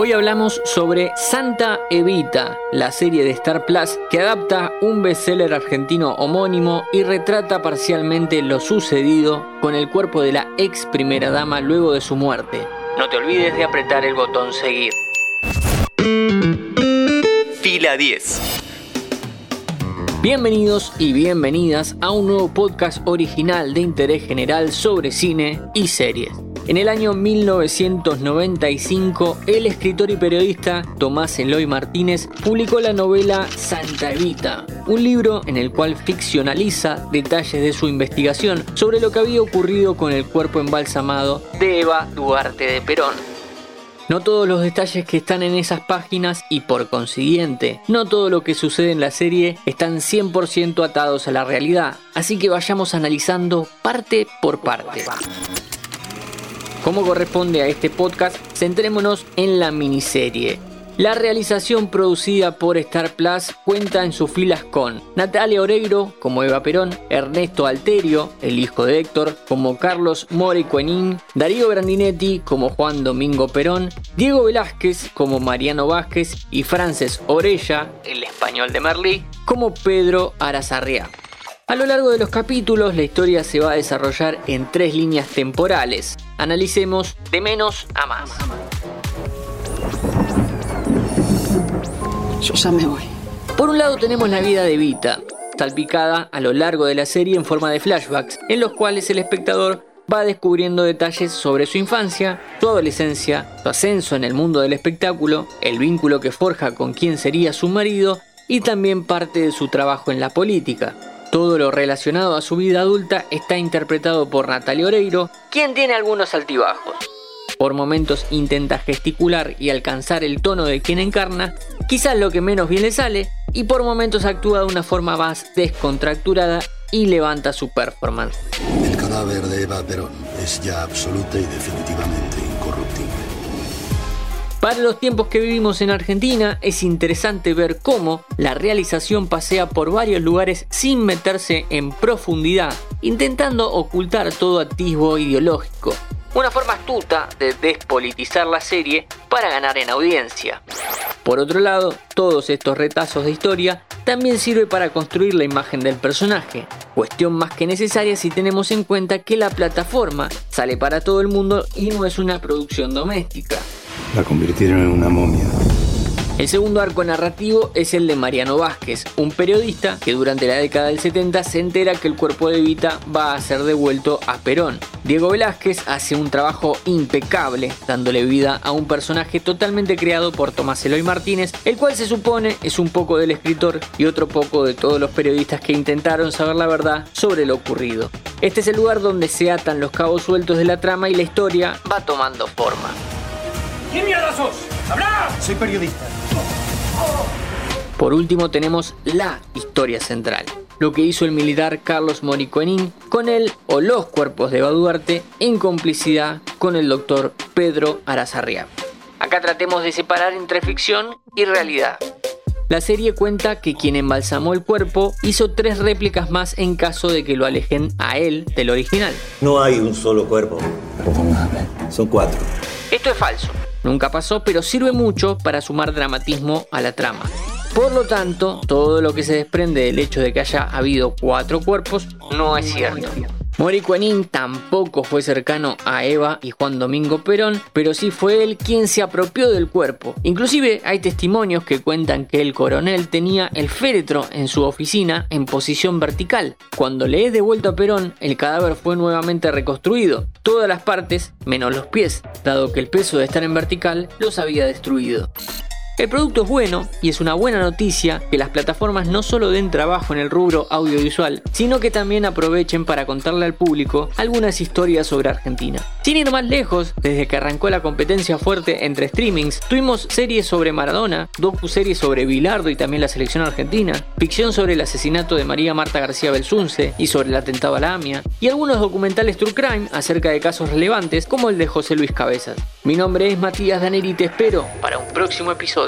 Hoy hablamos sobre Santa Evita, la serie de Star Plus que adapta un bestseller argentino homónimo y retrata parcialmente lo sucedido con el cuerpo de la ex primera dama luego de su muerte. No te olvides de apretar el botón seguir. Fila 10. Bienvenidos y bienvenidas a un nuevo podcast original de interés general sobre cine y series. En el año 1995, el escritor y periodista Tomás Eloy Martínez publicó la novela Santa Evita, un libro en el cual ficcionaliza detalles de su investigación sobre lo que había ocurrido con el cuerpo embalsamado de Eva Duarte de Perón. No todos los detalles que están en esas páginas y por consiguiente, no todo lo que sucede en la serie están 100% atados a la realidad, así que vayamos analizando parte por parte. Como corresponde a este podcast, centrémonos en la miniserie. La realización producida por Star Plus cuenta en sus filas con Natalia Oreiro como Eva Perón, Ernesto Alterio, el hijo de Héctor, como Carlos Moricuenín, Darío Grandinetti como Juan Domingo Perón, Diego Velázquez como Mariano Vázquez y Frances Orella, el español de Merlí, como Pedro Arazarria. A lo largo de los capítulos, la historia se va a desarrollar en tres líneas temporales. Analicemos de menos a más. Yo ya me voy. Por un lado tenemos la vida de Vita, salpicada a lo largo de la serie en forma de flashbacks, en los cuales el espectador va descubriendo detalles sobre su infancia, su adolescencia, su ascenso en el mundo del espectáculo, el vínculo que forja con quien sería su marido y también parte de su trabajo en la política. Todo lo relacionado a su vida adulta está interpretado por Natalia Oreiro, quien tiene algunos altibajos. Por momentos intenta gesticular y alcanzar el tono de quien encarna, quizás lo que menos bien le sale, y por momentos actúa de una forma más descontracturada y levanta su performance. El cadáver de Eva Perón es ya absoluta y definitivamente incorruptible. Para los tiempos que vivimos en Argentina es interesante ver cómo la realización pasea por varios lugares sin meterse en profundidad, intentando ocultar todo atisbo ideológico. Una forma astuta de despolitizar la serie para ganar en audiencia. Por otro lado, todos estos retazos de historia también sirve para construir la imagen del personaje, cuestión más que necesaria si tenemos en cuenta que la plataforma sale para todo el mundo y no es una producción doméstica. La convirtieron en una momia. El segundo arco narrativo es el de Mariano Vázquez, un periodista que durante la década del 70 se entera que el cuerpo de Vita va a ser devuelto a Perón. Diego Velázquez hace un trabajo impecable, dándole vida a un personaje totalmente creado por Tomás Eloy Martínez, el cual se supone es un poco del escritor y otro poco de todos los periodistas que intentaron saber la verdad sobre lo ocurrido. Este es el lugar donde se atan los cabos sueltos de la trama y la historia va tomando forma. ¿Quién mierda sos? ¡Habla! Soy periodista. Por último tenemos la historia central, lo que hizo el militar Carlos Moricuenín con él o los cuerpos de Eva Duarte en complicidad con el doctor Pedro Arazarria. Acá tratemos de separar entre ficción y realidad. La serie cuenta que quien embalsamó el cuerpo hizo tres réplicas más en caso de que lo alejen a él del original. No hay un solo cuerpo. Son cuatro. Esto es falso. Nunca pasó, pero sirve mucho para sumar dramatismo a la trama. Por lo tanto, todo lo que se desprende del hecho de que haya habido cuatro cuerpos no es cierto. Moricuenín tampoco fue cercano a Eva y Juan Domingo Perón, pero sí fue él quien se apropió del cuerpo. Inclusive hay testimonios que cuentan que el coronel tenía el féretro en su oficina en posición vertical. Cuando le es devuelto a Perón, el cadáver fue nuevamente reconstruido, todas las partes menos los pies, dado que el peso de estar en vertical los había destruido. El producto es bueno y es una buena noticia que las plataformas no solo den trabajo en el rubro audiovisual, sino que también aprovechen para contarle al público algunas historias sobre Argentina. Sin ir más lejos, desde que arrancó la competencia fuerte entre streamings, tuvimos series sobre Maradona, docu-series sobre Bilardo y también la selección argentina, ficción sobre el asesinato de María Marta García Belsunce y sobre el atentado a la AMIA, y algunos documentales true crime acerca de casos relevantes como el de José Luis Cabezas. Mi nombre es Matías Daneri y te espero para un próximo episodio.